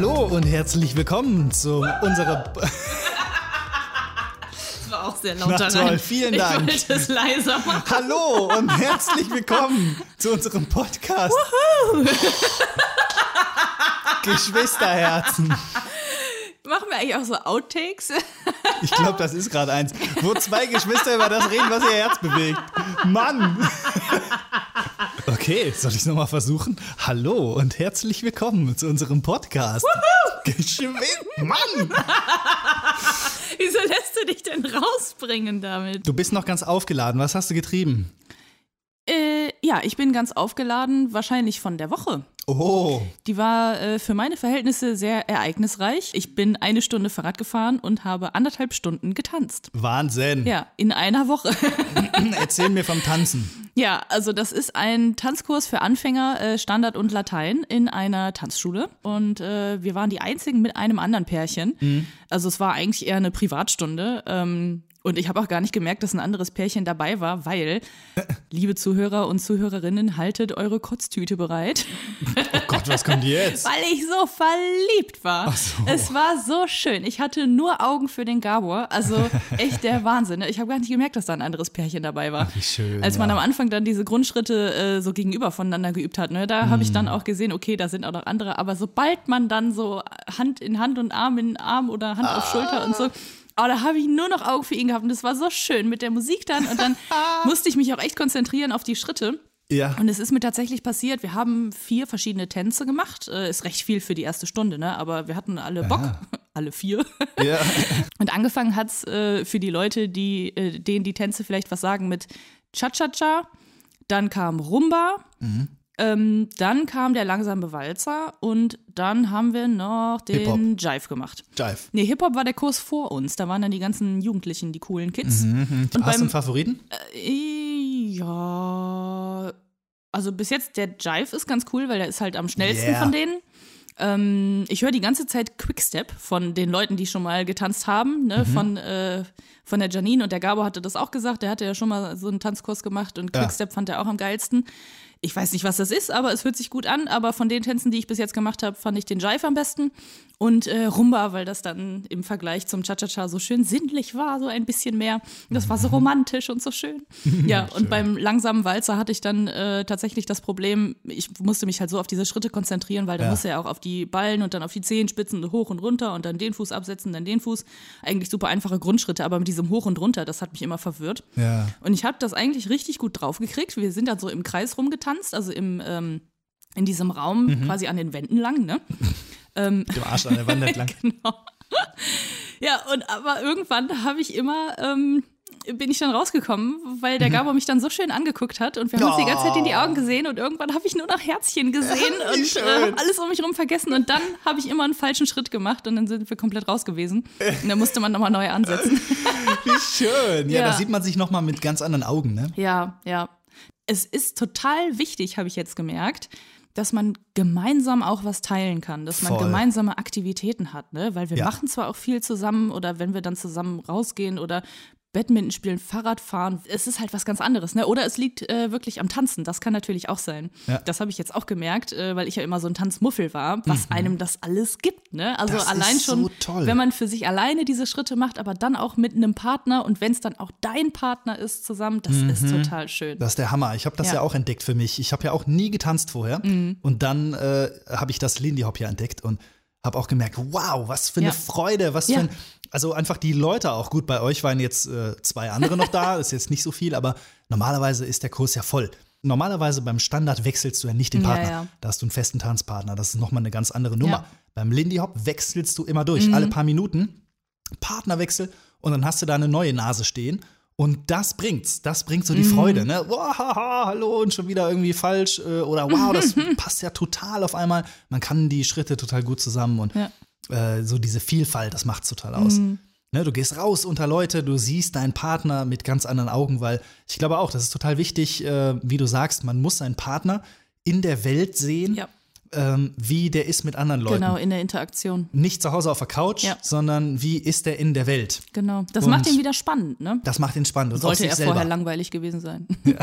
Hallo und herzlich willkommen zu unserer. Das war auch sehr laut. Na toll, vielen Dank. Ich wollte es leiser machen. Hallo und herzlich willkommen zu unserem Podcast. Geschwisterherzen. Machen wir eigentlich auch so Outtakes? Ich glaube, das ist gerade eins, wo zwei Geschwister über das reden, was ihr Herz bewegt. Mann! Okay, soll ich es nochmal versuchen? Hallo und herzlich willkommen zu unserem Podcast. Geschwister. Mann! Wieso lässt du dich denn rausbringen damit? Du bist noch ganz aufgeladen. Was hast du getrieben? Äh, ja, ich bin ganz aufgeladen, wahrscheinlich von der Woche. Oh, Die war äh, für meine Verhältnisse sehr ereignisreich. Ich bin eine Stunde Fahrrad gefahren und habe anderthalb Stunden getanzt. Wahnsinn. Ja, in einer Woche. Erzähl mir vom Tanzen. Ja, also das ist ein Tanzkurs für Anfänger, äh, Standard und Latein in einer Tanzschule. Und äh, wir waren die einzigen mit einem anderen Pärchen. Also es war eigentlich eher eine Privatstunde. Ähm, und ich habe auch gar nicht gemerkt, dass ein anderes Pärchen dabei war, weil, liebe Zuhörer und Zuhörerinnen, haltet eure Kotztüte bereit. Oh Gott, was kommt jetzt? Weil ich so verliebt war. Ach so. Es war so schön. Ich hatte nur Augen für den Gabor. Also echt der Wahnsinn. Ich habe gar nicht gemerkt, dass da ein anderes Pärchen dabei war. Ach, wie schön, Als man ja. am Anfang dann diese Grundschritte äh, so gegenüber voneinander geübt hat, ne, da habe ich dann auch gesehen, okay, da sind auch noch andere. Aber sobald man dann so Hand in Hand und Arm in Arm oder Hand auf Schulter und so. Aber da habe ich nur noch Augen für ihn gehabt und das war so schön mit der Musik dann. Und dann musste ich mich auch echt konzentrieren auf die Schritte. Ja. Und es ist mir tatsächlich passiert, wir haben vier verschiedene Tänze gemacht. Äh, ist recht viel für die erste Stunde, ne? Aber wir hatten alle Bock, alle vier. ja. Und angefangen hat's äh, für die Leute, die, äh, denen die Tänze vielleicht was sagen, mit Cha-Cha-Cha. Dann kam Rumba. Ähm, dann kam der langsame Walzer. Und dann haben wir noch den Jive gemacht. Jive. Nee, Hip-Hop war der Kurs vor uns. Da waren dann die ganzen Jugendlichen, die coolen Kids. Und Hast du einen Favoriten? äh, ja, also bis jetzt der Jive ist ganz cool, weil der ist halt am schnellsten Yeah. von denen. Ähm, ich höre die ganze Zeit Quickstep von den Leuten, die schon mal getanzt haben, ne? Mhm. von, äh, von der Janine und der Gabo hatte das auch gesagt, der hatte ja schon mal so einen Tanzkurs gemacht und Ja. Quickstep fand er auch am geilsten. Ich weiß nicht, was das ist, aber es hört sich gut an. Aber von den Tänzen, die ich bis jetzt gemacht habe, fand ich den Jive am besten. Und äh, Rumba, weil das dann im Vergleich zum Cha-Cha-Cha so schön sinnlich war, so ein bisschen mehr. Das war so romantisch und so schön. Ja, und beim langsamen Walzer hatte ich dann äh, tatsächlich das Problem, ich musste mich halt so auf diese Schritte konzentrieren, weil da Ja. musste er auch auf die Ballen und dann auf die Zehenspitzen hoch und runter und dann den Fuß absetzen, dann den Fuß. Eigentlich super einfache Grundschritte, aber mit diesem Hoch und runter, das hat mich immer verwirrt. Ja. Und ich habe das eigentlich richtig gut draufgekriegt. Wir sind dann so im Kreis rumgetanzt, also im, ähm, in diesem Raum Mhm. quasi an den Wänden lang, ne? ähm, Mit dem Arsch an der Wand entlang. genau. Ja, und aber irgendwann habe ich immer, ähm, bin ich dann rausgekommen, weil der Gabo mich dann so schön angeguckt hat und wir haben uns die ganze Zeit in die Augen gesehen und irgendwann habe ich nur noch Herzchen gesehen und äh, alles um mich rum vergessen und dann habe ich immer einen falschen Schritt gemacht und dann sind wir komplett raus gewesen und dann musste man nochmal neu ansetzen. Wie schön. Ja, Ja. da sieht man sich nochmal mit ganz anderen Augen, ne? Ja, ja. Es ist total wichtig, habe ich jetzt gemerkt, dass man gemeinsam auch was teilen kann, dass man Voll. gemeinsame Aktivitäten hat, ne? Weil wir Ja. machen zwar auch viel zusammen oder wenn wir dann zusammen rausgehen oder Badminton spielen, Fahrrad fahren, es ist halt was ganz anderes, ne? Oder es liegt äh, wirklich am Tanzen, das kann natürlich auch sein. Ja. Das habe ich jetzt auch gemerkt, äh, weil ich ja immer so ein Tanzmuffel war, was einem das alles gibt, ne? Also Mhm. Das allein ist schon, so toll. wenn man für sich alleine diese Schritte macht, aber dann auch mit einem Partner und wenn es dann auch dein Partner ist zusammen, das ist total schön. Das ist der Hammer. Ich habe das ja. Ja. Mhm. auch entdeckt für mich. Ich habe ja auch nie getanzt vorher. Und dann äh, habe ich das Lindy Hop ja entdeckt und habe auch gemerkt, wow, was für eine Ja. Freude, was für ein, also einfach die Leute auch gut. Bei euch waren jetzt äh, zwei andere noch da, ist jetzt nicht so viel, aber normalerweise ist der Kurs ja voll. Normalerweise beim Standard wechselst du ja nicht den Ja, Partner. ja. Da hast du einen festen Tanzpartner. Das ist nochmal eine ganz andere Nummer. Ja. Beim Lindy Hop wechselst du immer durch, Mhm. alle paar Minuten. Partnerwechsel und dann hast du da eine neue Nase stehen. Und das bringt's. Das bringt so die Mhm. Freude, ne? Wow, haha, hallo und schon wieder irgendwie falsch. Äh, oder wow, das passt ja total auf einmal. Man kann die Schritte total gut zusammen und Ja. Äh, so diese Vielfalt, das macht's total aus. Ne, du gehst raus unter Leute, du siehst deinen Partner mit ganz anderen Augen, weil ich glaube auch, das ist total wichtig, äh, wie du sagst, man muss seinen Partner in der Welt sehen Ja. Ähm, wie der ist mit anderen Leuten. Genau, in der Interaktion. Nicht zu Hause auf der Couch, Ja. sondern wie ist der in der Welt. Genau. Das Und- macht ihn wieder spannend, ne? Das macht ihn spannend. Und Sollte er selber. vorher langweilig gewesen sein.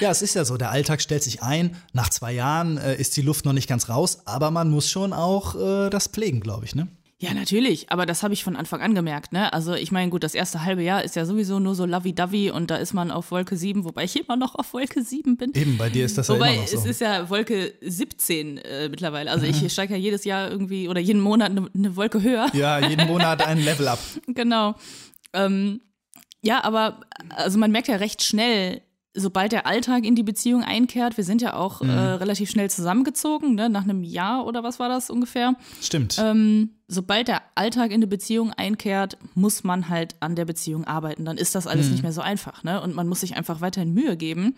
Ja, es ist ja so, der Alltag stellt sich ein. Nach zwei Jahren äh, ist die Luft noch nicht ganz raus, aber man muss schon auch äh, das pflegen, glaube ich, ne? Ja, natürlich, aber das habe ich von Anfang an gemerkt, ne? Also ich meine, gut, das erste halbe Jahr ist ja sowieso nur so lovey-dovey und da ist man auf Wolke 7, wobei ich immer noch auf Wolke 7 bin. Eben, bei dir ist das Wobei, ja immer noch so. es ist ja Wolke 17 äh, mittlerweile. Also ich steige ja jedes Jahr irgendwie oder jeden Monat eine ne Wolke höher. ja, jeden Monat ein Level up. genau. Ähm, ja, aber also man merkt ja recht schnell, sobald der Alltag in die Beziehung einkehrt, wir sind ja auch Mhm. äh, relativ schnell zusammengezogen, ne? nach einem Jahr oder was war das ungefähr. Stimmt. Ähm, sobald der Alltag in eine Beziehung einkehrt, muss man halt an der Beziehung arbeiten. Dann ist das alles Mhm. nicht mehr so einfach, ne? Und man muss sich einfach weiterhin Mühe geben.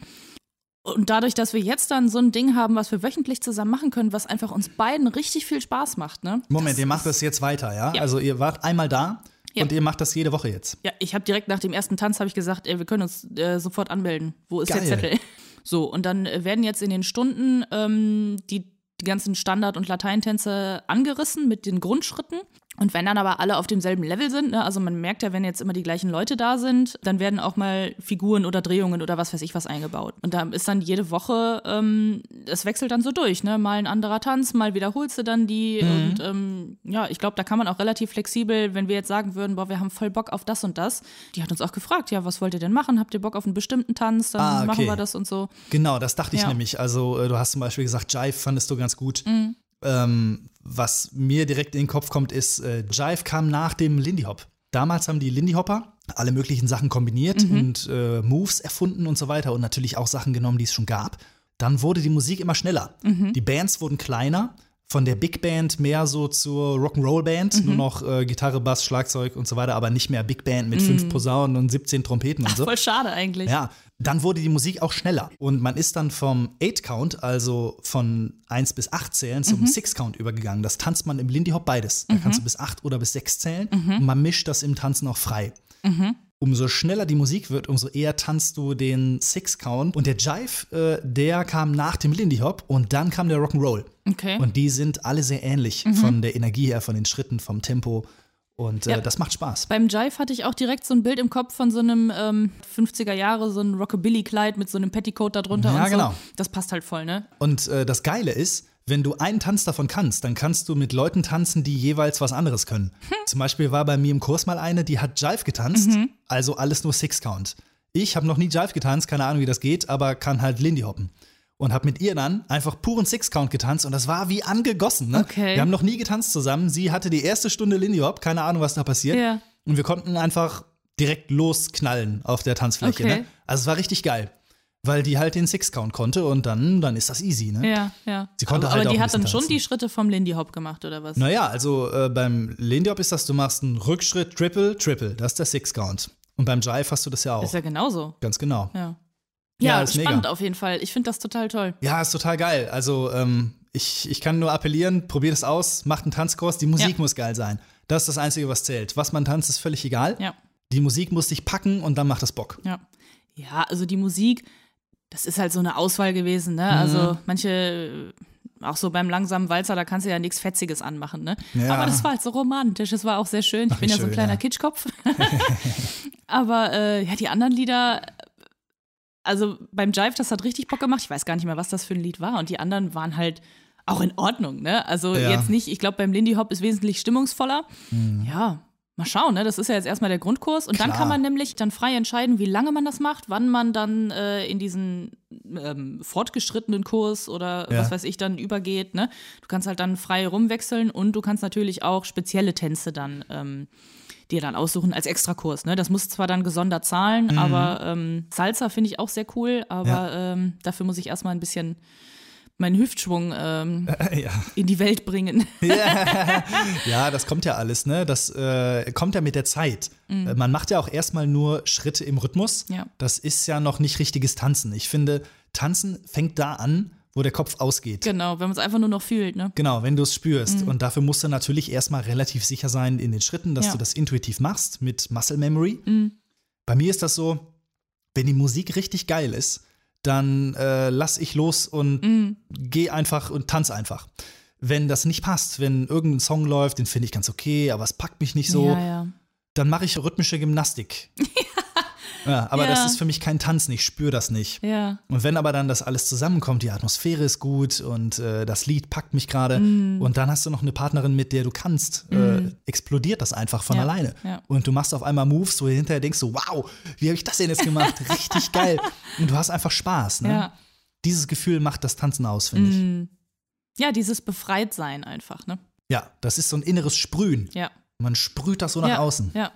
Und dadurch, dass wir jetzt dann so ein Ding haben, was wir wöchentlich zusammen machen können, was einfach uns beiden richtig viel Spaß macht, ne? Moment, ihr macht das jetzt weiter, ja? Ja. Also ihr wart einmal da Ja. und ihr macht das jede Woche jetzt. Ja, ich habe direkt nach dem ersten Tanz habe ich gesagt, ey, wir können uns äh, sofort anmelden. Wo ist Geil. der Zettel? So, und dann äh, werden jetzt in den Stunden ähm, die, die ganzen Standard- und Lateintänze angerissen mit den Grundschritten. Und wenn dann aber alle auf demselben Level sind, ne, also man merkt ja, wenn jetzt immer die gleichen Leute da sind, dann werden auch mal Figuren oder Drehungen oder was weiß ich was eingebaut. Und da ist dann jede Woche, ähm, es wechselt dann so durch, ne? Mal ein anderer Tanz, mal wiederholst du dann die. Und ähm, ja, ich glaube, da kann man auch relativ flexibel, wenn wir jetzt sagen würden, boah, wir haben voll Bock auf das und das. Die hat uns auch gefragt, ja, was wollt ihr denn machen? Habt ihr Bock auf einen bestimmten Tanz? Dann Ah, okay. machen wir das und so. Genau, das dachte ich Ja. nämlich. Also äh, du hast zum Beispiel gesagt, Jive fandest du ganz gut. Mhm. Ähm, was mir direkt in den Kopf kommt, ist, äh, Jive kam nach dem Lindy Hop. Damals haben die Lindy Hopper alle möglichen Sachen kombiniert Mhm. und äh, Moves erfunden und so weiter und natürlich auch Sachen genommen, die es schon gab. Dann wurde die Musik immer schneller. Mhm. Die Bands wurden kleiner, von der Big Band mehr so zur Rock'n'Roll Band, Mhm. nur noch äh, Gitarre, Bass, Schlagzeug und so weiter, aber nicht mehr Big Band mit fünf Posaunen und 17 Trompeten und so. Voll schade eigentlich. Ja, dann wurde die Musik auch schneller. Und man ist dann vom 8-Count, also von 1 bis 8 zählen, zum 6-Count übergegangen. Das tanzt man im Lindy Hop beides. Da kannst du bis 8 oder bis 6 zählen. Und man mischt das im Tanzen auch frei. Umso schneller die Musik wird, umso eher tanzt du den Six-Count. Und der Jive, äh, der kam nach dem Lindy Hop und dann kam der Rock'n'Roll. Okay. Und die sind alle sehr ähnlich von der Energie her, von den Schritten, vom Tempo. Und äh, Ja. das macht Spaß. Beim Jive hatte ich auch direkt so ein Bild im Kopf von so einem ähm, 50er Jahre, so ein Rockabilly-Kleid mit so einem Petticoat da drunter Ja, und so. genau. Das passt halt voll, ne? Und äh, das Geile ist, wenn du einen Tanz davon kannst, dann kannst du mit Leuten tanzen, die jeweils was anderes können. Zum Beispiel war bei mir im Kurs mal eine, die hat Jive getanzt, also alles nur Six Count. Ich habe noch nie Jive getanzt, keine Ahnung, wie das geht, aber kann halt Lindy hoppen. Und habe mit ihr dann einfach puren Six Count getanzt und das war wie angegossen. Ne? Okay. Wir haben noch nie getanzt zusammen. Sie hatte die erste Stunde Lindy Hop, keine Ahnung, was da passiert. Ja. Und wir konnten einfach direkt losknallen auf der Tanzfläche. Okay. Ne? Also es war richtig geil, weil die halt den Six Count konnte und dann, dann ist das easy. Ne? Ja, ja. Sie konnte aber halt aber die hat dann bisschen schon tanzen. die Schritte vom Lindy Hop gemacht, oder was? Naja, also äh, beim Lindy Hop ist das, du machst einen Rückschritt, Triple, Triple. Das ist der Six Count. Und beim Jive hast du das ja auch. Ist ja genauso. Ganz genau. Ja. Ja, Ja, ist mega. spannend auf jeden Fall. Ich finde das total toll. Ja, ist total geil. Also, ähm, ich, ich kann nur appellieren, probiert es aus, macht einen Tanzkurs. Die Musik Ja. muss geil sein. Das ist das Einzige, was zählt. Was man tanzt, ist völlig egal. Ja, Die Musik muss dich packen und dann macht es Bock. ja. Ja, also die Musik, das ist halt so eine Auswahl gewesen, Mhm. ne? Also manche, äh, auch so beim langsamen Walzer, da kannst du ja nichts Fetziges anmachen, ne? Ja. Aber das war halt so romantisch, es war auch sehr schön. Ich Ach, bin ja so ein schön, kleiner ja. Kitschkopf. Aber äh, ja, die anderen Lieder, also beim Jive, das hat richtig Bock gemacht. Ich weiß gar nicht mehr, was das für ein Lied war. Und die anderen waren halt auch in Ordnung, ne? Also Ja. jetzt nicht, ich glaube, beim Lindy Hop ist wesentlich stimmungsvoller. Ja, mal schauen, ne? Das ist ja jetzt erstmal der Grundkurs. Und dann Klar. kann man nämlich dann frei entscheiden, wie lange man das macht, wann man dann äh, in diesen ähm, fortgeschrittenen Kurs oder Ja. was weiß ich dann übergeht, ne? Du kannst halt dann frei rumwechseln und du kannst natürlich auch spezielle Tänze dann ähm, dir dann aussuchen als Extrakurs. Ne? Das muss zwar dann gesondert zahlen, Mhm. aber ähm, Salsa finde ich auch sehr cool, aber ähm, dafür muss ich erstmal ein bisschen meinen Hüftschwung ähm, ja. in die Welt bringen. ja, das kommt ja alles, ne? Das äh, kommt ja mit der Zeit. Äh, Man macht ja auch erstmal nur Schritte im Rhythmus. Ja. Das ist ja noch nicht richtiges Tanzen. Ich finde, Tanzen fängt da an, wo der Kopf ausgeht. genau, wenn man es einfach nur noch fühlt. Ne? Genau, wenn du es spürst. Und dafür musst du natürlich erstmal relativ sicher sein in den Schritten, dass Ja. du das intuitiv machst mit Muscle Memory. Bei mir ist das so, wenn die Musik richtig geil ist, dann äh, lass ich los und Mhm. geh einfach und tanz einfach. Wenn das nicht passt, wenn irgendein Song läuft, den finde ich ganz okay, aber es packt mich nicht so, Ja, ja. dann mache ich rhythmische Gymnastik. ja, aber das Ja. ist für mich kein Tanzen, ich spüre das nicht. Ja. Und wenn aber dann das alles zusammenkommt, die Atmosphäre ist gut und äh, das Lied packt mich gerade Mm. und dann hast du noch eine Partnerin, mit der du kannst, äh, explodiert das einfach von Ja, alleine. ja. Und du machst auf einmal Moves, wo du hinterher denkst, so, wow, wie habe ich das denn jetzt gemacht? Richtig geil. Und du hast einfach Spaß. Ne? Ja. Dieses Gefühl macht das Tanzen aus, finde Mm. ich. ja, dieses Befreitsein einfach, ne? Ja, das ist so ein inneres Sprühen. Ja. Man sprüht das so nach ja, außen. Ja.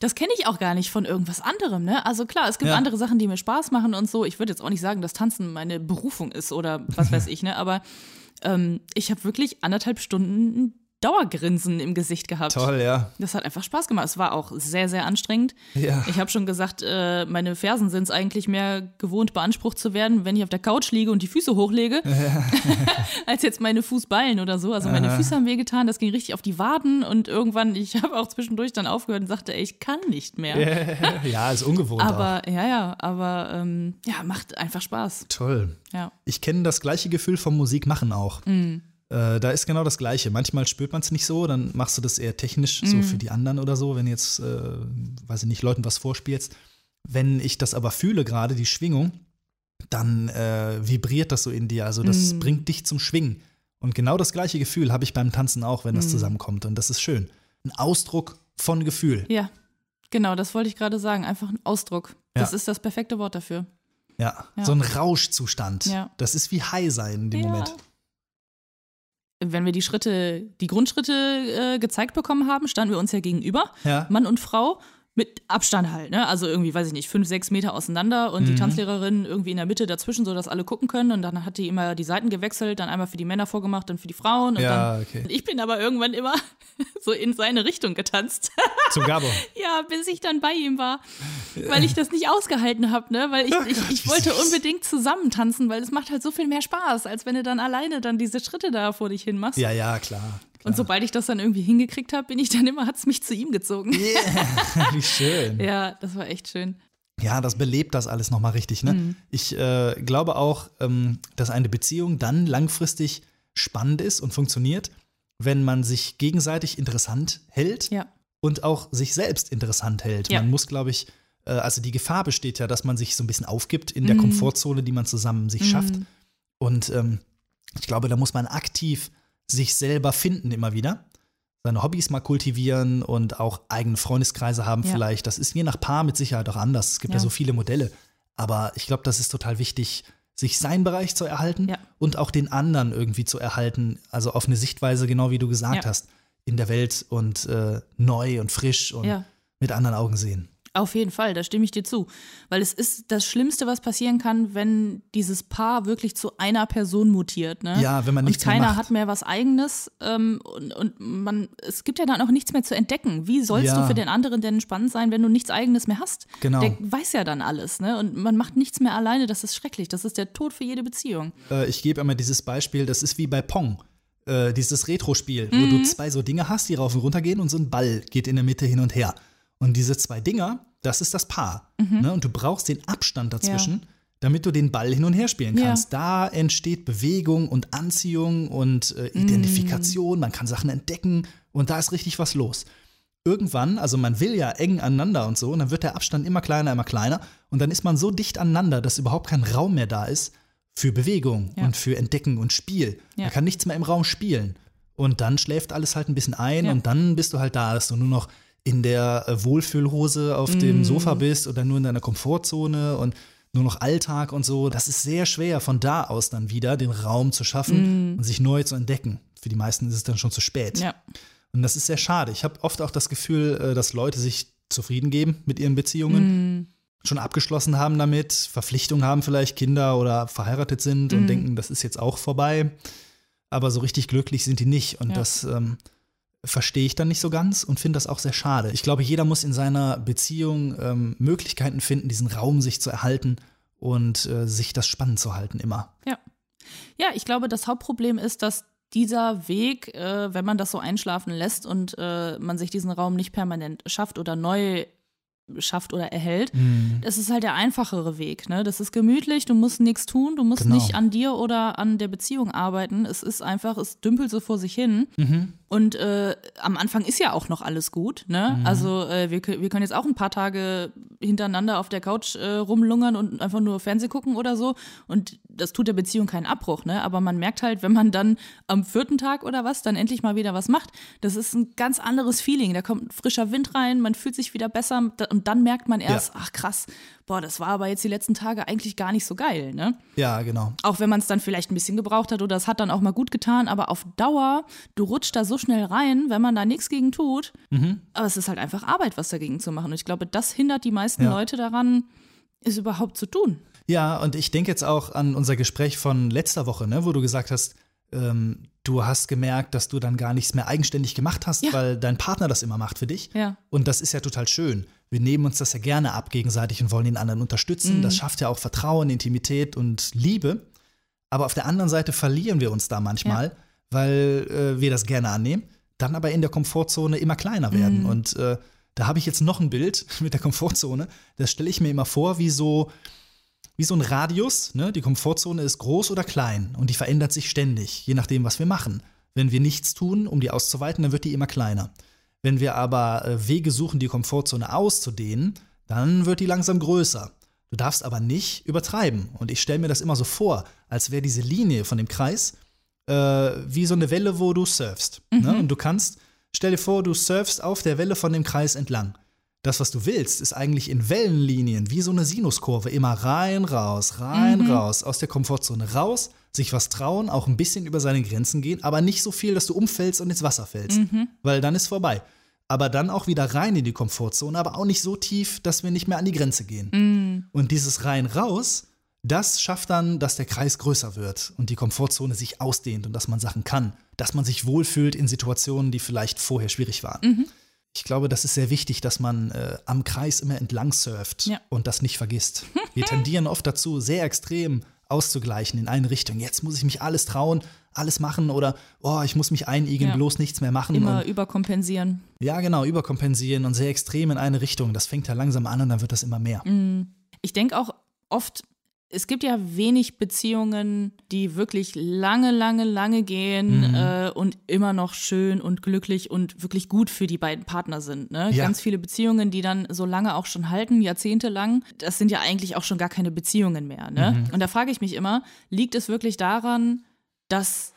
Das kenne ich auch gar nicht von irgendwas anderem, ne? Also klar, es gibt Ja. andere Sachen, die mir Spaß machen und so. Ich würde jetzt auch nicht sagen, dass Tanzen meine Berufung ist oder was weiß ich, ne? Aber ähm, ich habe wirklich anderthalb Stunden Dauergrinsen im Gesicht gehabt. Toll, ja. Das hat einfach Spaß gemacht. Es war auch sehr, sehr anstrengend. Ja. Ich habe schon gesagt, äh, meine Fersen sind es eigentlich mehr gewohnt, beansprucht zu werden, wenn ich auf der Couch liege und die Füße hochlege, als jetzt meine Fußballen oder so. Also meine Füße haben wehgetan, das ging richtig auf die Waden und irgendwann, ich habe auch zwischendurch dann aufgehört und sagte, ey, ich kann nicht mehr. ja, ist ungewohnt auch. Aber ja, ja, aber ähm, ja, macht einfach Spaß. Toll. Ja. Ich kenne das gleiche Gefühl vom Musikmachen auch. Mm. Äh, da ist genau das Gleiche. Manchmal spürt man es nicht so, dann machst du das eher technisch, Mm. so für die anderen oder so, wenn jetzt, äh, weiß ich nicht, Leuten was vorspielst. Wenn ich das aber fühle, gerade die Schwingung, dann äh, vibriert das so in dir. Also das Mm. bringt dich zum Schwingen. Und genau das gleiche Gefühl habe ich beim Tanzen auch, wenn Mm. das zusammenkommt. Und das ist schön. Ein Ausdruck von Gefühl. Ja, genau, das wollte ich gerade sagen. Einfach ein Ausdruck. Das Ja. ist das perfekte Wort dafür. Ja, Ja. so ein Rauschzustand. Ja. Das ist wie High sein in dem Ja. Moment. Wenn wir die Schritte, die Grundschritte äh, gezeigt bekommen haben, standen wir uns ja gegenüber, Ja. Mann und Frau, mit Abstand halt, ne? Also irgendwie, weiß ich nicht, fünf, sechs Meter auseinander und die Mhm. Tanzlehrerin irgendwie in der Mitte dazwischen, sodass alle gucken können. Und dann hat die immer die Seiten gewechselt, dann einmal für die Männer vorgemacht, dann für die Frauen. Und Ja, dann, okay. Ich bin aber irgendwann immer so in seine Richtung getanzt. Zum Gabor. Ja, bis ich dann bei ihm war, weil ich das nicht ausgehalten habe, ne? Weil ich, Oh ich, Gott, ich wie wollte unbedingt zusammen tanzen, weil es macht halt so viel mehr Spaß, als wenn du dann alleine dann diese Schritte da vor dich hin machst. Ja, ja, klar. Und sobald ich das dann irgendwie hingekriegt habe, bin ich dann immer, hat es mich zu ihm gezogen. Yeah, wie schön. Ja, das war echt schön. Ja, das belebt das alles nochmal richtig. Ne? Mhm. Ich äh, glaube auch, ähm, dass eine Beziehung dann langfristig spannend ist und funktioniert, wenn man sich gegenseitig interessant hält Ja. und auch sich selbst interessant hält. Ja. Man muss, glaube ich, äh, also die Gefahr besteht ja, dass man sich so ein bisschen aufgibt in der Mhm. Komfortzone, die man zusammen sich schafft. Und ähm, ich glaube, da muss man aktiv sich selber finden immer wieder. Seine Hobbys mal kultivieren und auch eigene Freundeskreise haben Ja. vielleicht. Das ist je nach Paar mit Sicherheit auch anders. Es gibt ja, Ja. so viele Modelle. Aber ich glaube, das ist total wichtig, sich seinen Bereich zu erhalten Ja. und auch den anderen irgendwie zu erhalten. Also auf eine Sichtweise, genau wie du gesagt hast, in der Welt und äh, neu und frisch und mit anderen Augen sehen. Auf jeden Fall, da stimme ich dir zu. Weil es ist das Schlimmste, was passieren kann, wenn dieses Paar wirklich zu einer Person mutiert. Ne? Ja, wenn man und nichts mehr keiner macht. hat mehr was Eigenes ähm, und, und man, es gibt ja dann auch nichts mehr zu entdecken. Wie sollst Ja. du für den anderen denn spannend sein, wenn du nichts Eigenes mehr hast? Genau. Der weiß ja dann alles, ne? Und man macht nichts mehr alleine, das ist schrecklich. Das ist der Tod für jede Beziehung. Äh, ich gebe immer dieses Beispiel, das ist wie bei Pong. Äh, dieses Retro-Spiel, wo Mhm. du zwei so Dinge hast, die rauf und runter gehen und so ein Ball geht in der Mitte hin und her. Und diese zwei Dinger, das ist das Paar. Mhm. Ne? Und du brauchst den Abstand dazwischen, damit du den Ball hin und her spielen Ja. kannst. Da entsteht Bewegung und Anziehung und äh, Mhm. Identifikation, man kann Sachen entdecken und da ist richtig was los. Irgendwann, also man will ja eng aneinander und so, und dann wird der Abstand immer kleiner, immer kleiner und dann ist man so dicht aneinander, dass überhaupt kein Raum mehr da ist für Bewegung Ja. und für Entdecken und Spiel. Ja. Man kann nichts mehr im Raum spielen. Und dann schläft alles halt ein bisschen ein Ja. und dann bist du halt da, dass du nur noch in der äh, Wohlfühlhose auf Mm. dem Sofa bist oder nur in deiner Komfortzone und nur noch Alltag und so. Das ist sehr schwer, von da aus dann wieder den Raum zu schaffen und sich neu zu entdecken. Für die meisten ist es dann schon zu spät. Mm. Ja. Und das ist sehr schade. Ich habe oft auch das Gefühl, äh, dass Leute sich zufrieden geben mit ihren Beziehungen, Mm. schon abgeschlossen haben damit, Verpflichtungen haben, vielleicht Kinder oder verheiratet sind Mhm. und denken, das ist jetzt auch vorbei. Aber so richtig glücklich sind die nicht. Und Ja. das ähm, verstehe ich dann nicht so ganz und finde das auch sehr schade. Ich glaube, jeder muss in seiner Beziehung ähm, Möglichkeiten finden, diesen Raum sich zu erhalten und äh, sich das spannend zu halten immer. Ja. Ja, ich glaube, das Hauptproblem ist, dass dieser Weg, äh, wenn man das so einschlafen lässt und äh, man sich diesen Raum nicht permanent schafft oder neu schafft oder erhält. Mhm. Das ist halt der einfachere Weg. Ne? Das ist gemütlich, du musst nichts tun, du musst Genau. nicht an dir oder an der Beziehung arbeiten. Es ist einfach, es dümpelt so vor sich hin. Mhm. Und äh, am Anfang ist ja auch noch alles gut. Ne? Also äh, wir, wir können jetzt auch ein paar Tage hintereinander auf der Couch äh, rumlungern und einfach nur Fernsehen gucken oder so. Und das tut der Beziehung keinen Abbruch. Ne? Aber man merkt halt, wenn man dann am vierten Tag oder was dann endlich mal wieder was macht, das ist ein ganz anderes Feeling. Da kommt frischer Wind rein, man fühlt sich wieder besser und dann merkt man erst, ach krass, boah, das war aber jetzt die letzten Tage eigentlich gar nicht so geil. Ne? Ja, genau. Auch wenn man es dann vielleicht ein bisschen gebraucht hat oder es hat dann auch mal gut getan, aber auf Dauer, du rutscht da so schnell rein, wenn man da nichts gegen tut. Aber es ist halt einfach Arbeit, was dagegen zu machen. Und ich glaube, das hindert die meisten Ja. Leute daran, es überhaupt zu tun. Ja, und ich denke jetzt auch an unser Gespräch von letzter Woche, ne, wo du gesagt hast, ähm, du hast gemerkt, dass du dann gar nichts mehr eigenständig gemacht hast, Ja. weil dein Partner das immer macht für dich. Ja. Und das ist ja total schön. Wir nehmen uns das ja gerne ab gegenseitig und wollen den anderen unterstützen. Das schafft ja auch Vertrauen, Intimität und Liebe. Aber auf der anderen Seite verlieren wir uns da manchmal, weil äh, wir das gerne annehmen, dann aber in der Komfortzone immer kleiner werden. Und äh, da habe ich jetzt noch ein Bild mit der Komfortzone. Das stelle ich mir immer vor, wie so, wie so ein Radius. Ne? Die Komfortzone ist groß oder klein und die verändert sich ständig, je nachdem, was wir machen. Wenn wir nichts tun, um die auszuweiten, dann wird die immer kleiner. Wenn wir aber äh, Wege suchen, die Komfortzone auszudehnen, dann wird die langsam größer. Du darfst aber nicht übertreiben. Und ich stelle mir das immer so vor, als wäre diese Linie von dem Kreis äh, wie so eine Welle, wo du surfst. Ne? Und du kannst, stell dir vor, du surfst auf der Welle von dem Kreis entlang. Das, was du willst, ist eigentlich in Wellenlinien, wie so eine Sinuskurve, immer rein, raus, rein, raus, aus der Komfortzone raus, sich was trauen, auch ein bisschen über seine Grenzen gehen, aber nicht so viel, dass du umfällst und ins Wasser fällst, weil dann ist vorbei. Aber dann auch wieder rein in die Komfortzone, aber auch nicht so tief, dass wir nicht mehr an die Grenze gehen. Und dieses rein, raus, das schafft dann, dass der Kreis größer wird und die Komfortzone sich ausdehnt und dass man Sachen kann, dass man sich wohlfühlt in Situationen, die vielleicht vorher schwierig waren. Ich glaube, das ist sehr wichtig, dass man äh, am Kreis immer entlang surft Ja. und das nicht vergisst. Wir tendieren oft dazu, sehr extrem auszugleichen in eine Richtung. Jetzt muss ich mich alles trauen, alles machen oder oh, ich muss mich einigen, Ja. bloß nichts mehr machen. Immer Und, überkompensieren. ja, genau, überkompensieren und sehr extrem in eine Richtung. Das fängt ja langsam an und dann wird das immer mehr. Ich denke auch oft, es gibt ja wenig Beziehungen, die wirklich lange, lange, lange gehen äh, und immer noch schön und glücklich und wirklich gut für die beiden Partner sind. Ne? Ja. Ganz viele Beziehungen, die dann so lange auch schon halten, jahrzehntelang, das sind ja eigentlich auch schon gar keine Beziehungen mehr. Ne? Und da frage ich mich immer, liegt es wirklich daran, dass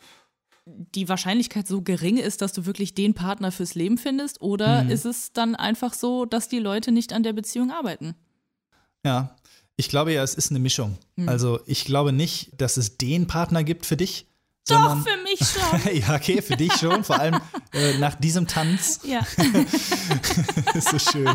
die Wahrscheinlichkeit so gering ist, dass du wirklich den Partner fürs Leben findest? Oder ist es dann einfach so, dass die Leute nicht an der Beziehung arbeiten? Ja, ich glaube ja, es ist eine Mischung. Also ich glaube nicht, dass es den Partner gibt für dich. Doch, für mich schon. ja, okay, für dich schon. Vor allem äh, nach diesem Tanz Ja. ist so schön.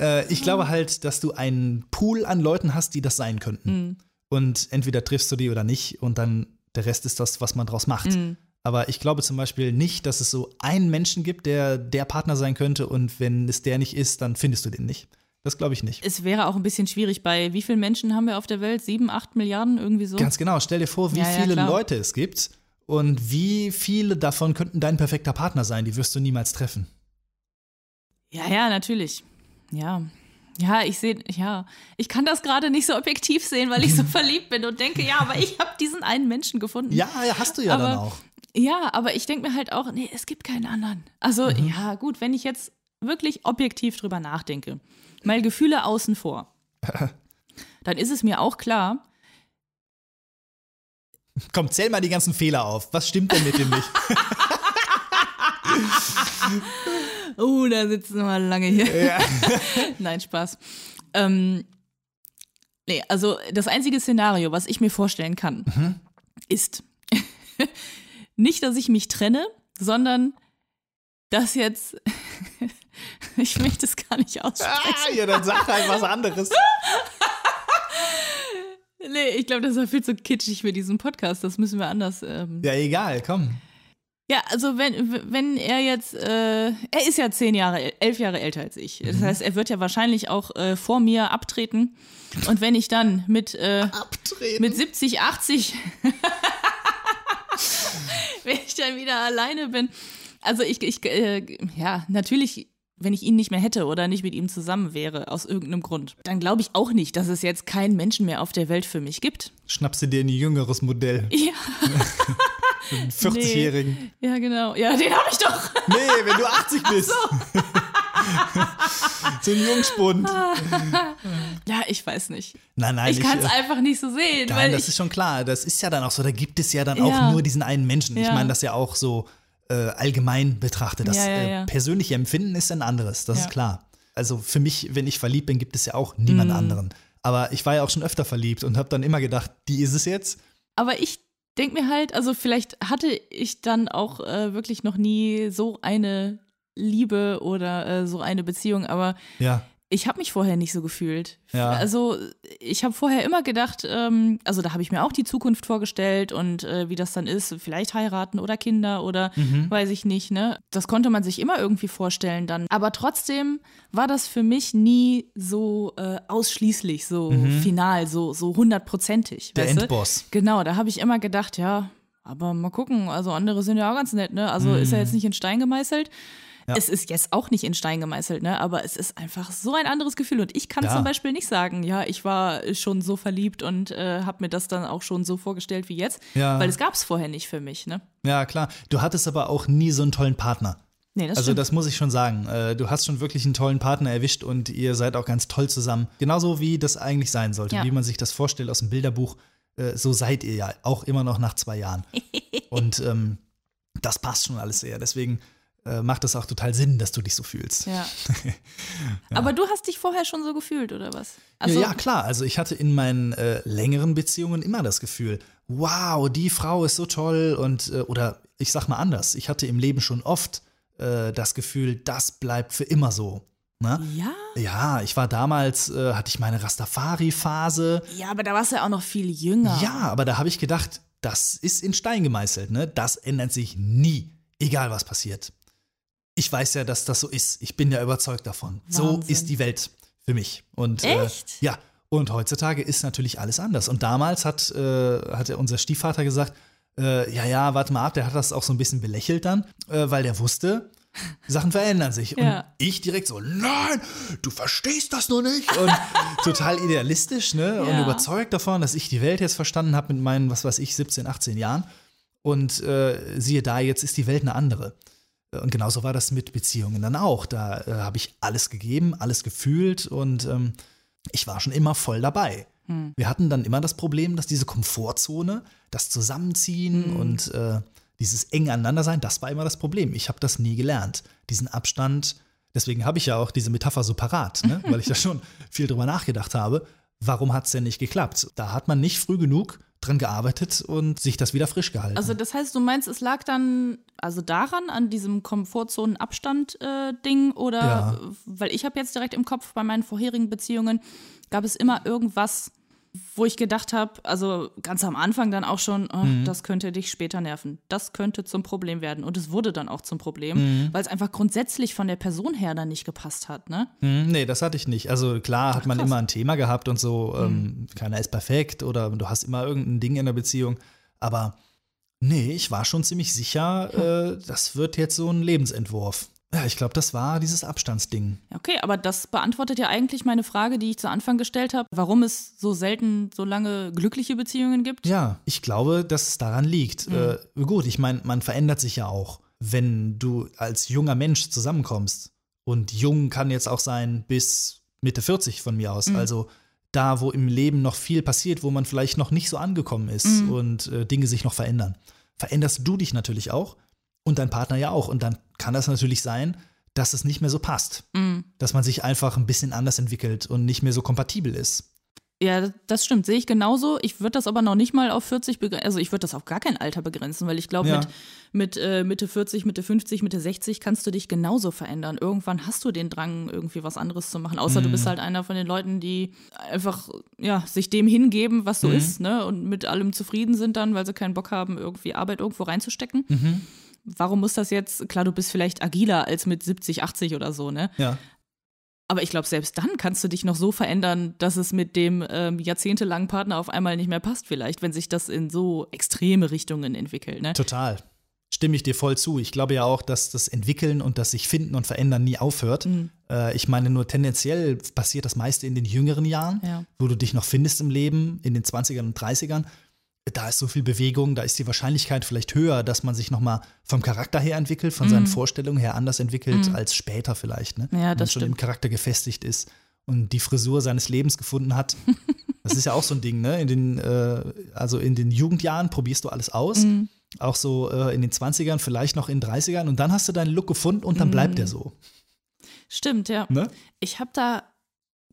äh, ich glaube halt, dass du einen Pool an Leuten hast, die das sein könnten. Und entweder triffst du die oder nicht und dann der Rest ist das, was man draus macht. Aber ich glaube zum Beispiel nicht, dass es so einen Menschen gibt, der der Partner sein könnte und wenn es der nicht ist, dann findest du den nicht. Das glaube ich nicht. Es wäre auch ein bisschen schwierig bei, wie vielen Menschen haben wir auf der Welt? Sieben, acht Milliarden, irgendwie so? Ganz genau. Stell dir vor, wie Ja, ja, viele klar. Leute es gibt und wie viele davon könnten dein perfekter Partner sein. Die wirst du niemals treffen. Ja, ja, natürlich. Ja. Ja, ich sehe, ja, ich kann das gerade nicht so objektiv sehen, weil ich so verliebt bin und denke, ja, aber ich habe diesen einen Menschen gefunden. Ja, ja, hast du ja Aber- dann auch. Ja, aber ich denke mir halt auch, nee, es gibt keinen anderen. Also, Mhm. ja, gut, wenn ich jetzt wirklich objektiv drüber nachdenke, mal Gefühle außen vor, dann ist es mir auch klar, Komm, zähl mal die ganzen Fehler auf. Was stimmt denn mit dem nicht? oh, da sitzen wir lange hier. ja. Nein, Spaß. Ähm, nee, also das einzige Szenario, was ich mir vorstellen kann, Mhm. ist nicht, dass ich mich trenne, sondern dass jetzt, ich möchte es gar nicht aussprechen. Ah, ja, dann sag halt was anderes. Nee, ich glaube, das war viel zu kitschig für diesen Podcast. Das müssen wir anders. Ähm. Ja, egal, komm. Ja, also wenn, wenn er jetzt, äh, er ist ja zehn Jahre, elf Jahre älter als ich. Das heißt, er wird ja wahrscheinlich auch äh, vor mir abtreten. Und wenn ich dann mit, äh, mit 70, 80, wenn ich dann wieder alleine bin, also ich, ich äh, ja, natürlich wenn ich ihn nicht mehr hätte oder nicht mit ihm zusammen wäre, aus irgendeinem Grund, dann glaube ich auch nicht, dass es jetzt keinen Menschen mehr auf der Welt für mich gibt. Schnappst du dir ein jüngeres Modell? Ja. Einen 40-Jährigen? Nee. Ja, genau. Ja, den habe ich doch. Nee, wenn du 80 bist. So. ein Jungspund. ja, ich weiß nicht. Nein, nein. Ich kann es äh, einfach nicht so sehen. Nein, das ist schon klar. Das ist ja dann auch so. Da gibt es ja dann ja. auch nur diesen einen Menschen. Ja. Ich meine das ja auch so äh, allgemein betrachtet. Das ja, äh, persönliche Empfinden ist ein anderes. Das ist klar. Also für mich, wenn ich verliebt bin, gibt es ja auch niemand mhm. anderen. Aber ich war ja auch schon öfter verliebt und habe dann immer gedacht, die ist es jetzt. Aber ich denke mir halt, also vielleicht hatte ich dann auch äh, wirklich noch nie so eine Liebe oder äh, so eine Beziehung, aber ja. Ich habe mich vorher nicht so gefühlt. Ja. Also ich habe vorher immer gedacht, ähm, also da habe ich mir auch die Zukunft vorgestellt und äh, wie das dann ist, vielleicht heiraten oder Kinder oder mhm. weiß ich nicht, ne? Das konnte man sich immer irgendwie vorstellen dann. Aber trotzdem war das für mich nie so äh, ausschließlich, so mhm. final, so, so hundertprozentig. Der Endboss. Du? Genau, da habe ich immer gedacht, ja, aber mal gucken, also andere sind ja auch ganz nett, ne? Also mhm. ist ja jetzt nicht in Stein gemeißelt. Ja. Es ist jetzt auch nicht in Stein gemeißelt, ne? aber es ist einfach so ein anderes Gefühl. Und ich kann ja. zum Beispiel nicht sagen, ja, ich war schon so verliebt und äh, habe mir das dann auch schon so vorgestellt wie jetzt, ja. weil es gab es vorher nicht für mich. Ne? Ja, klar. Du hattest aber auch nie so einen tollen Partner. Nee, das also stimmt. das muss ich schon sagen. Äh, du hast schon wirklich einen tollen Partner erwischt und ihr seid auch ganz toll zusammen. Genauso wie das eigentlich sein sollte, ja. wie man sich das vorstellt aus dem Bilderbuch. Äh, so seid ihr ja auch immer noch nach zwei Jahren. und ähm, das passt schon alles sehr. Deswegen macht es auch total Sinn, dass du dich so fühlst. Ja. ja. Aber du hast dich vorher schon so gefühlt, oder was? Also ja, ja, klar. Also ich hatte in meinen äh, längeren Beziehungen immer das Gefühl, wow, die Frau ist so toll und äh, oder ich sag mal anders, ich hatte im Leben schon oft äh, das Gefühl, das bleibt für immer so. Ne? Ja. Ja, ich war damals, äh, hatte ich meine Rastafari-Phase. Ja, aber da warst du ja auch noch viel jünger. Ja, aber da habe ich gedacht, das ist in Stein gemeißelt, ne? Das ändert sich nie, egal was passiert ich weiß ja, dass das so ist. Ich bin ja überzeugt davon. Wahnsinn. So ist die Welt für mich. Und, äh, Echt? Äh, ja. Und heutzutage ist natürlich alles anders. Und damals hat, äh, hat unser Stiefvater gesagt, äh, ja, ja, warte mal ab, der hat das auch so ein bisschen belächelt dann, äh, weil der wusste, Sachen verändern sich. Ja. Und ich direkt so, nein, du verstehst das nur nicht. Und total idealistisch, ne? Ja. Und überzeugt davon, dass ich die Welt jetzt verstanden habe mit meinen, was weiß ich, 17, 18 Jahren. Und äh, siehe da, jetzt ist die Welt eine andere. Und genauso war das mit Beziehungen dann auch. Da äh, habe ich alles gegeben, alles gefühlt und ähm, ich war schon immer voll dabei. Hm. Wir hatten dann immer das Problem, dass diese Komfortzone, das Zusammenziehen hm. und äh, dieses eng aneinander sein, das war immer das Problem. Ich habe das nie gelernt. Diesen Abstand, deswegen habe ich ja auch diese Metapher so parat, ne? weil ich da schon viel drüber nachgedacht habe. Warum hat es denn nicht geklappt? Da hat man nicht früh genug dran gearbeitet und sich das wieder frisch gehalten. Also das heißt, du meinst, es lag dann also daran, an diesem Komfortzonen-Abstand-Ding äh, oder, ja. weil ich habe jetzt direkt im Kopf bei meinen vorherigen Beziehungen, gab es immer irgendwas, wo ich gedacht habe, also ganz am Anfang dann auch schon, oh, mhm. das könnte dich später nerven. Das könnte zum Problem werden. Und es wurde dann auch zum Problem, mhm. weil es einfach grundsätzlich von der Person her dann nicht gepasst hat, ne? Mhm, nee, das hatte ich nicht. Also klar hat man krass. immer ein Thema gehabt und so, ähm, mhm. keiner ist perfekt oder du hast immer irgendein Ding in der Beziehung. Aber nee, ich war schon ziemlich sicher, äh, das wird jetzt so ein Lebensentwurf. Ja, ich glaube, das war dieses Abstandsding. Okay, aber das beantwortet ja eigentlich meine Frage, die ich zu Anfang gestellt habe, warum es so selten so lange glückliche Beziehungen gibt. Ja, ich glaube, dass es daran liegt. Mhm. Äh, gut, ich meine, man verändert sich ja auch, wenn du als junger Mensch zusammenkommst. Und jung kann jetzt auch sein bis Mitte 40 von mir aus. Mhm. Also da, wo im Leben noch viel passiert, wo man vielleicht noch nicht so angekommen ist mhm. und äh, Dinge sich noch verändern. Veränderst du dich natürlich auch und dein Partner ja auch. Und dann kann das natürlich sein, dass es nicht mehr so passt. Mm. Dass man sich einfach ein bisschen anders entwickelt und nicht mehr so kompatibel ist. Ja, das stimmt, sehe ich genauso. Ich würde das aber noch nicht mal auf 40 begrenzen, also ich würde das auf gar kein Alter begrenzen, weil ich glaube, ja. mit, mit äh, Mitte 40, Mitte 50, Mitte 60 kannst du dich genauso verändern. Irgendwann hast du den Drang, irgendwie was anderes zu machen. Außer mhm. du bist halt einer von den Leuten, die einfach ja, sich dem hingeben, was so mhm. ist, ne? Und mit allem zufrieden sind dann, weil sie keinen Bock haben, irgendwie Arbeit irgendwo reinzustecken. Mhm warum muss das jetzt, klar, du bist vielleicht agiler als mit 70, 80 oder so, ne? Ja. Aber ich glaube, selbst dann kannst du dich noch so verändern, dass es mit dem ähm, jahrzehntelangen Partner auf einmal nicht mehr passt, vielleicht, wenn sich das in so extreme Richtungen entwickelt. Ne? Total. Stimme ich dir voll zu. Ich glaube ja auch, dass das Entwickeln und das sich finden und verändern nie aufhört. Mhm. Äh, ich meine, nur tendenziell passiert das meiste in den jüngeren Jahren, Ja. wo du dich noch findest im Leben, in den 20ern und 30ern. Da ist so viel Bewegung, da ist die Wahrscheinlichkeit vielleicht höher, dass man sich noch mal vom Charakter her entwickelt, von seinen Vorstellungen her anders entwickelt als später vielleicht. Ne? Mhm. Ja, Wenn man schon im. Charakter gefestigt ist und die Frisur seines Lebens gefunden hat. Das ist ja auch so ein Ding, ne? In den, äh, also in den Jugendjahren probierst du alles aus. Mhm. Auch so äh, in den 20ern, vielleicht noch in den 30ern. Und dann hast du deinen Look gefunden und dann Mhm. bleibt der so. Stimmt, ja. Ne? Ich habe da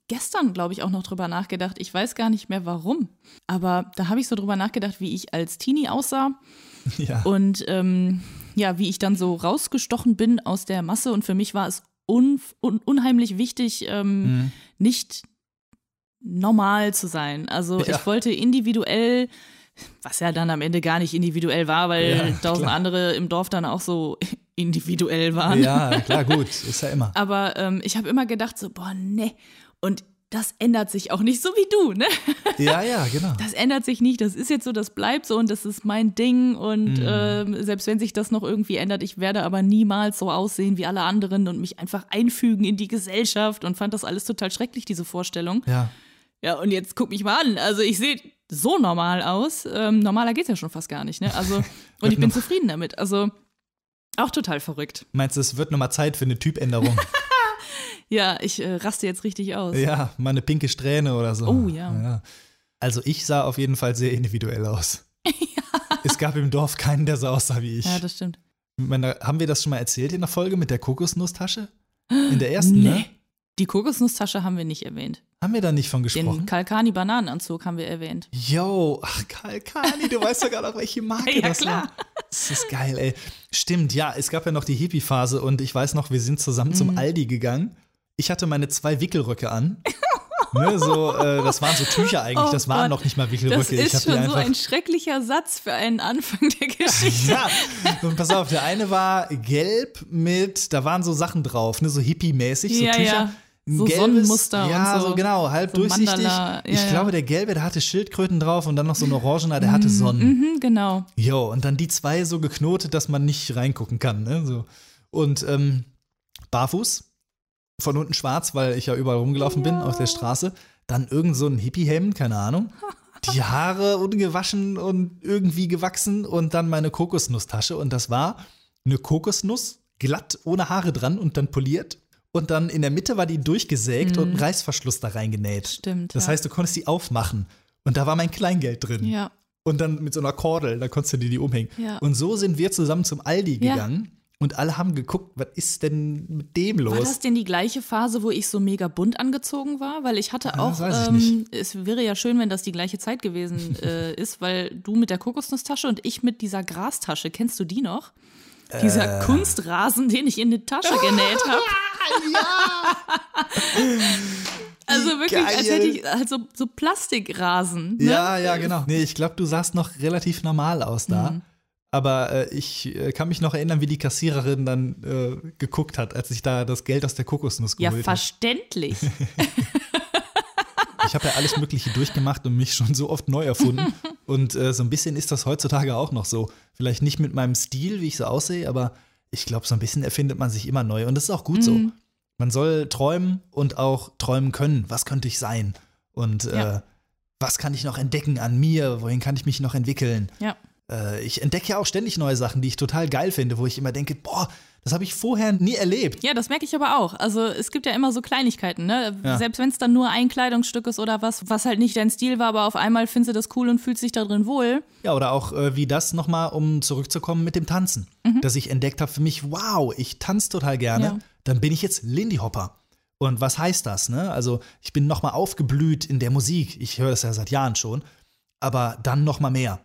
gestern, glaube ich, auch noch drüber nachgedacht. Ich weiß gar nicht mehr warum. Aber da habe ich so drüber nachgedacht, wie ich als Teenie aussah Ja. und ähm, ja, wie ich dann so rausgestochen bin aus der Masse. Und für mich war es un un unheimlich wichtig, ähm, Mhm. nicht normal zu sein. Also Ja. ich wollte individuell, was ja dann am Ende gar nicht individuell war, weil Ja, tausend klar. andere im Dorf dann auch so individuell waren. Ja, klar, gut. Ist ja immer. Aber ähm, ich habe immer gedacht so, boah, ne. Und das ändert sich auch nicht so wie du, ne? Ja, ja, genau. Das ändert sich nicht. Das ist jetzt so, das bleibt so und das ist mein Ding. Und ähm, selbst wenn sich das noch irgendwie ändert, ich werde aber niemals so aussehen wie alle anderen und mich einfach einfügen in die Gesellschaft und fand das alles total schrecklich, diese Vorstellung. Ja. Ja, und jetzt guck mich mal an. Also ich sehe so normal aus. Ähm, normaler geht's ja schon fast gar nicht, ne? Also, und ich bin zufrieden damit. Also auch total verrückt. Meinst du, es wird nochmal Zeit für eine Typänderung? Ja, ich äh, raste jetzt richtig aus. ja, mal eine pinke Strähne oder so. Oh, ja. Also ich sah auf jeden Fall sehr individuell aus. Es gab im Dorf keinen, der so aussah wie ich. Ja, das stimmt. Meine, haben wir das schon mal erzählt in der Folge mit der Kokosnusstasche? In der ersten, ne? Die Kokosnusstasche haben wir nicht erwähnt. Haben wir da nicht von Den gesprochen? Kalkani-Bananenanzug haben wir erwähnt. Yo, ach Kalkani, du weißt sogar noch, welche Marke Ja, das klar. war. Das ist geil, ey. Stimmt, ja, es gab ja noch die Hippie-Phase und ich weiß noch, wir sind zusammen Mhm. zum Aldi gegangen. Ich hatte meine zwei Wickelröcke an. ne, so, äh, das waren so Tücher eigentlich, Oh das waren Gott. noch nicht mal Das Wickelröcke. ich ist schon so ein schrecklicher Satz für einen Anfang der Geschichte. Ja, und pass auf, der eine war gelb mit, da waren so Sachen drauf, ne, so hippie-mäßig, so Ja, Tücher. ja. So Sonnenmuster und Ja, so. so genau, halb So durchsichtig. Mandala, ja, ich ja. glaube, der gelbe, der hatte Schildkröten drauf und dann noch so ein orangener, der hatte Sonnen. Mhm, genau. Jo, und dann die zwei so geknotet, dass man nicht reingucken kann. Ne? So. Und ähm, barfuß, von unten schwarz, weil ich ja überall rumgelaufen bin auf der Straße. Dann irgend so ein Hippie-Hemd, keine Ahnung. Die Haare ungewaschen und irgendwie gewachsen und dann meine Kokosnusstasche. Und das war eine Kokosnuss, glatt, ohne Haare dran und dann poliert. Und dann in der Mitte war die durchgesägt und ein Reißverschluss da reingenäht. Stimmt, Das ja. heißt, du konntest die aufmachen. Und da war mein Kleingeld drin. Ja. Und dann mit so einer Kordel, da konntest du dir die umhängen. Ja. Und so sind wir zusammen zum Aldi gegangen und alle haben geguckt, was ist denn mit dem los? War das denn die gleiche Phase, wo ich so mega bunt angezogen war? Weil ich hatte Ah, auch, ich ähm, nicht. es wäre ja schön, wenn das die gleiche Zeit gewesen äh, ist, weil du mit der Kokosnusstasche und ich mit dieser Grastasche, kennst du die noch? Dieser Äh. Kunstrasen, den ich in die Tasche genäht habe. Also wirklich, als geil. hätte ich halt so, so Plastikrasen. Ne? ja, ja, genau. Nee, ich glaube, du sahst noch relativ normal aus da. Mhm. Aber äh, ich äh, kann mich noch erinnern, wie die Kassiererin dann äh, geguckt hat, als ich da das Geld aus der Kokosnuss Ja, geholt habe. verständlich. Ich habe ja alles Mögliche durchgemacht und mich schon so oft neu erfunden. Und äh, so ein bisschen ist das heutzutage auch noch so. Vielleicht nicht mit meinem Stil, wie ich so aussehe, aber ich glaube, so ein bisschen erfindet man sich immer neu. Und das ist auch gut so. Mhm. Man soll träumen und auch träumen können. Was könnte ich sein? Und Ja. äh, was kann ich noch entdecken an mir? Wohin kann ich mich noch entwickeln? Ja. Äh, ich entdecke ja auch ständig neue Sachen, die ich total geil finde, wo ich immer denke, boah, das habe ich vorher nie erlebt. Ja, das merke ich aber auch. Also es gibt ja immer so Kleinigkeiten, ne? Ja. Selbst wenn es dann nur ein Kleidungsstück ist oder was, was halt nicht dein Stil war, aber auf einmal findest du das cool und fühlst dich da drin wohl. Ja, oder auch äh, wie das nochmal, um zurückzukommen mit dem Tanzen. Dass ich entdeckt habe für mich, wow, ich tanze total gerne. Ja. Dann bin ich jetzt Lindy Hopper. Und was heißt das? Ne? Also ich bin nochmal aufgeblüht in der Musik. Ich höre das ja seit Jahren schon. Aber dann nochmal mehr.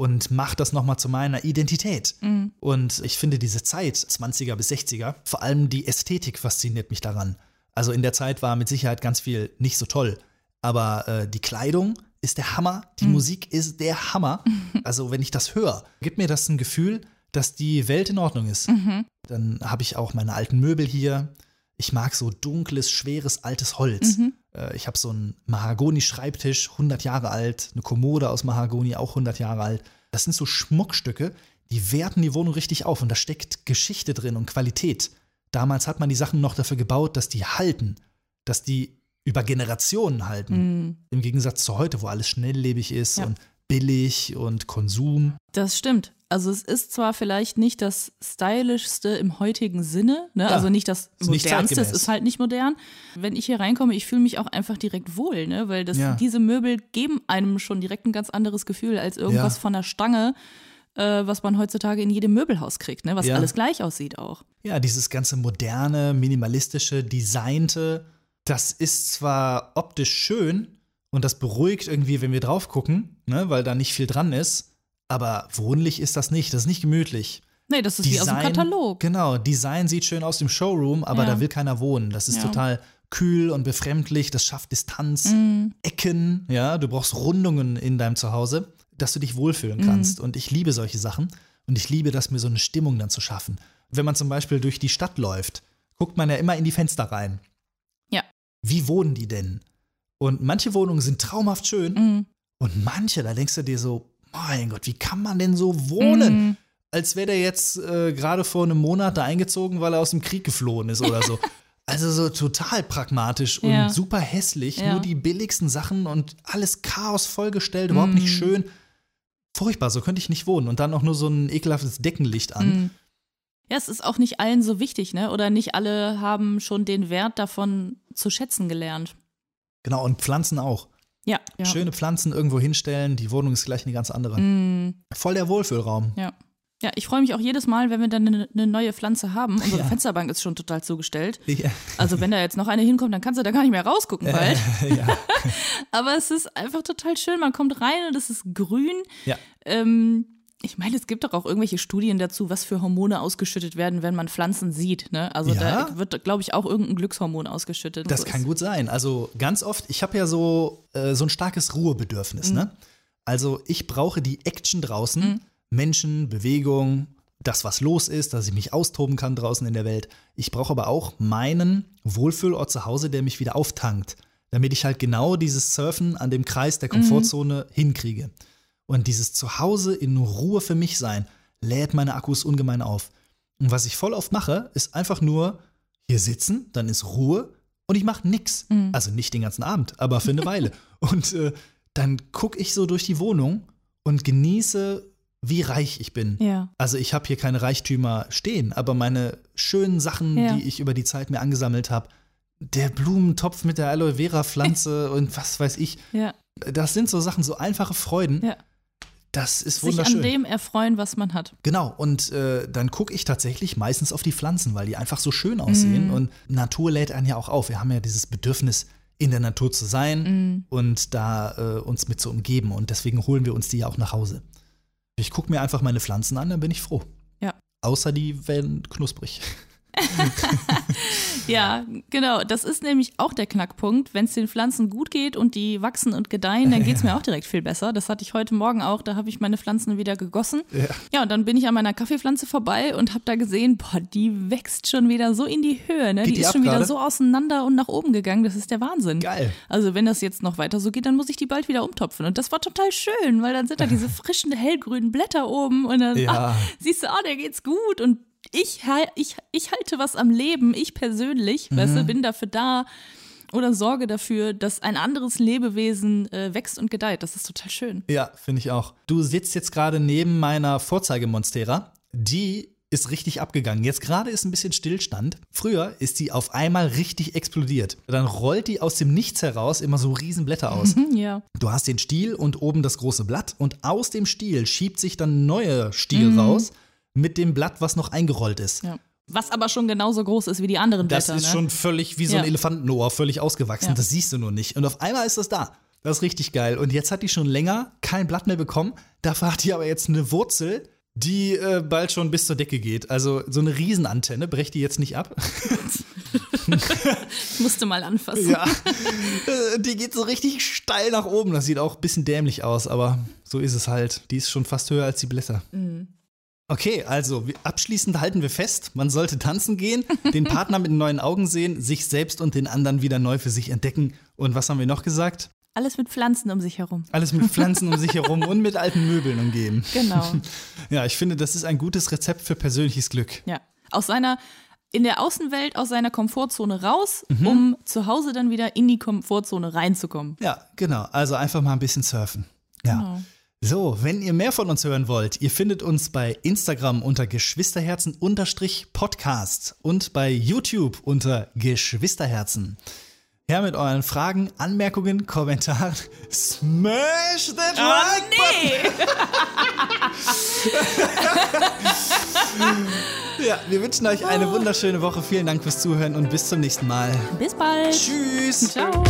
Und mach das nochmal zu meiner Identität. Und ich finde diese Zeit, 20er bis 60er, vor allem die Ästhetik fasziniert mich daran. Also in der Zeit war mit Sicherheit ganz viel nicht so toll. Aber äh, die Kleidung ist der Hammer, die Musik ist der Hammer. Also wenn ich das höre, gibt mir das ein Gefühl, dass die Welt in Ordnung ist. Dann habe ich auch meine alten Möbel hier. Ich mag so dunkles, schweres, altes Holz. Äh, ich habe so einen Mahagoni-Schreibtisch, 100 Jahre alt, eine Kommode aus Mahagoni, auch 100 Jahre alt. Das sind so Schmuckstücke, die werten die Wohnung richtig auf und da steckt Geschichte drin und Qualität. Damals hat man die Sachen noch dafür gebaut, dass die halten, dass die über Generationen halten. Mhm. Im Gegensatz zu heute, wo alles schnelllebig ist Ja. und billig und Konsum. Das stimmt. Also es ist zwar vielleicht nicht das stylischste im heutigen Sinne, ne? Ja, also nicht das ist nicht modernste, es ist halt nicht modern. Wenn ich hier reinkomme, ich fühle mich auch einfach direkt wohl, ne? weil das, Ja. diese Möbel geben einem schon direkt ein ganz anderes Gefühl als irgendwas Ja. von der Stange, äh, was man heutzutage in jedem Möbelhaus kriegt, ne? was alles gleich aussieht auch. Ja, dieses ganze moderne, minimalistische, designte, das ist zwar optisch schön und das beruhigt irgendwie, wenn wir drauf gucken, ne, weil da nicht viel dran ist, aber wohnlich ist das nicht, das ist nicht gemütlich. Nee, das ist wie aus dem Katalog. Genau, Design sieht schön aus dem Showroom, aber Ja. da will keiner wohnen. Das ist Ja. total kühl und befremdlich, das schafft Distanz, Mhm. Ecken, ja, du brauchst Rundungen in deinem Zuhause, dass du dich wohlfühlen kannst. Mhm. Und ich liebe solche Sachen und ich liebe das, mir so eine Stimmung dann zu schaffen. Wenn man zum Beispiel durch die Stadt läuft, guckt man ja immer in die Fenster rein. Ja. Wie wohnen die denn? Und manche Wohnungen sind traumhaft schön Mhm. und manche, da denkst du dir so, mein Gott, wie kann man denn so wohnen? Mhm. als wäre der jetzt äh, gerade vor einem Monat da eingezogen, weil er aus dem Krieg geflohen ist oder so. Also so total pragmatisch und Ja. super hässlich, Ja. nur die billigsten Sachen und alles Chaos vollgestellt, überhaupt nicht Mm. schön. Furchtbar, so könnte ich nicht wohnen. Und dann auch nur so ein ekelhaftes Deckenlicht an. Mhm. Ja, es ist auch nicht allen so wichtig, ne? Oder nicht alle haben schon den Wert davon zu schätzen gelernt. Genau, und Pflanzen auch. Ja. ja. Schöne Pflanzen irgendwo hinstellen, die Wohnung ist gleich eine ganz andere. Mhm. Voll der Wohlfühlraum. Ja. Ja, ich freue mich auch jedes Mal, wenn wir dann eine, eine neue Pflanze haben. Unsere Ja. Fensterbank ist schon total zugestellt. Ja. Also wenn da jetzt noch eine hinkommt, dann kannst du da gar nicht mehr rausgucken bald. ja. Aber es ist einfach total schön. Man kommt rein und es ist grün. ja. Ähm, ich meine, es gibt doch auch irgendwelche Studien dazu, was für Hormone ausgeschüttet werden, wenn man Pflanzen sieht. Ne? Also Ja? da wird, glaube ich, auch irgendein Glückshormon ausgeschüttet. Das So kann gut sein. Also ganz oft, ich habe ja so, äh, so ein starkes Ruhebedürfnis. Ne? Also ich brauche die Action draußen. Menschen, Bewegung, das, was los ist, dass ich mich austoben kann draußen in der Welt. Ich brauche aber auch meinen Wohlfühlort zu Hause, der mich wieder auftankt, damit ich halt genau dieses Surfen an dem Kreis der Komfortzone hinkriege. Und dieses Zuhause in Ruhe für mich sein, lädt meine Akkus ungemein auf. Und was ich voll oft mache, ist einfach nur hier sitzen, dann ist Ruhe und ich mache nix. Also nicht den ganzen Abend, aber für eine Weile. Und äh, dann gucke ich so durch die Wohnung und genieße, wie reich ich bin. Ja. Also ich habe hier keine Reichtümer stehen, aber meine schönen Sachen, Ja. die ich über die Zeit mir angesammelt habe, der Blumentopf mit der Aloe Vera Pflanze und was weiß ich, Ja. das sind so Sachen, so einfache Freuden. Das ist Sich wunderschön. an dem erfreuen, was man hat. Genau, und äh, dann gucke ich tatsächlich meistens auf die Pflanzen, weil die einfach so schön aussehen. Mhm. Und Natur lädt einen ja auch auf. Wir haben ja dieses Bedürfnis, in der Natur zu sein Mhm. und da äh, uns mit zu umgeben. Und deswegen holen wir uns die ja auch nach Hause. Ich gucke mir einfach meine Pflanzen an, dann bin ich froh. Ja. Außer die werden knusprig. Ja, genau. Das ist nämlich auch der Knackpunkt. Wenn es den Pflanzen gut geht und die wachsen und gedeihen, dann geht es mir auch direkt viel besser. Das hatte ich heute Morgen auch. Da habe ich meine Pflanzen wieder gegossen. Ja. Ja, und dann bin ich an meiner Kaffeepflanze vorbei und habe da gesehen, boah, die wächst schon wieder so in die Höhe. Ne? Die die ist schon wieder gerade? so auseinander und nach oben gegangen. Das ist der Wahnsinn. Geil. Also wenn das jetzt noch weiter so geht, dann muss ich die bald wieder umtopfen. Und das war total schön, weil dann sind da diese frischen, hellgrünen Blätter oben und dann Ja. ah, siehst du, ah, der geht's gut und ich, ich, ich halte was am Leben, ich persönlich, weißt Mhm. du, bin dafür da oder sorge dafür, dass ein anderes Lebewesen äh, wächst und gedeiht. Das ist total schön. Ja, finde ich auch. Du sitzt jetzt gerade neben meiner Vorzeigemonstera. Die ist richtig abgegangen. Jetzt gerade ist ein bisschen Stillstand. Früher ist die auf einmal richtig explodiert. Dann rollt die aus dem Nichts heraus immer so Riesenblätter aus. Hm, ja. Du hast den Stiel und oben das große Blatt und aus dem Stiel schiebt sich dann ein neuer Stiel raus mit dem Blatt, was noch eingerollt ist. ja. Was aber schon genauso groß ist wie die anderen Das Blätter. ist ne? schon völlig wie so ein Ja. Elefantenohr, völlig ausgewachsen. Ja. Das siehst du nur nicht. Und auf einmal ist das da. Das ist richtig geil. Und jetzt hat die schon länger kein Blatt mehr bekommen. Dafür hat die aber jetzt eine Wurzel, die äh, bald schon bis zur Decke geht. Also so eine Riesenantenne, brecht die jetzt nicht ab. Ich musste mal anfassen. ja. Äh, die geht so richtig steil nach oben. Das sieht auch ein bisschen dämlich aus, aber so ist es halt. Die ist schon fast höher als die Blätter. Mhm. Okay, also abschließend halten wir fest, man sollte tanzen gehen, den Partner mit neuen Augen sehen, sich selbst und den anderen wieder neu für sich entdecken. Und was haben wir noch gesagt? Alles mit Pflanzen um sich herum. Alles mit Pflanzen um sich herum und mit alten Möbeln umgeben. Genau. Ja, ich finde, das ist ein gutes Rezept für persönliches Glück. Ja. Aus seiner, in der Außenwelt, aus seiner Komfortzone raus, Mhm. um zu Hause dann wieder in die Komfortzone reinzukommen. Ja, genau. Also einfach mal ein bisschen surfen. Ja. Genau. So, wenn ihr mehr von uns hören wollt, ihr findet uns bei Instagram unter Geschwisterherzen-Podcast und bei YouTube unter Geschwisterherzen. Ja, mit euren Fragen, Anmerkungen, Kommentaren. Smash that like nee! Ja, wir wünschen euch eine wunderschöne Woche. Vielen Dank fürs Zuhören und bis zum nächsten Mal. Bis bald. Tschüss. Ciao.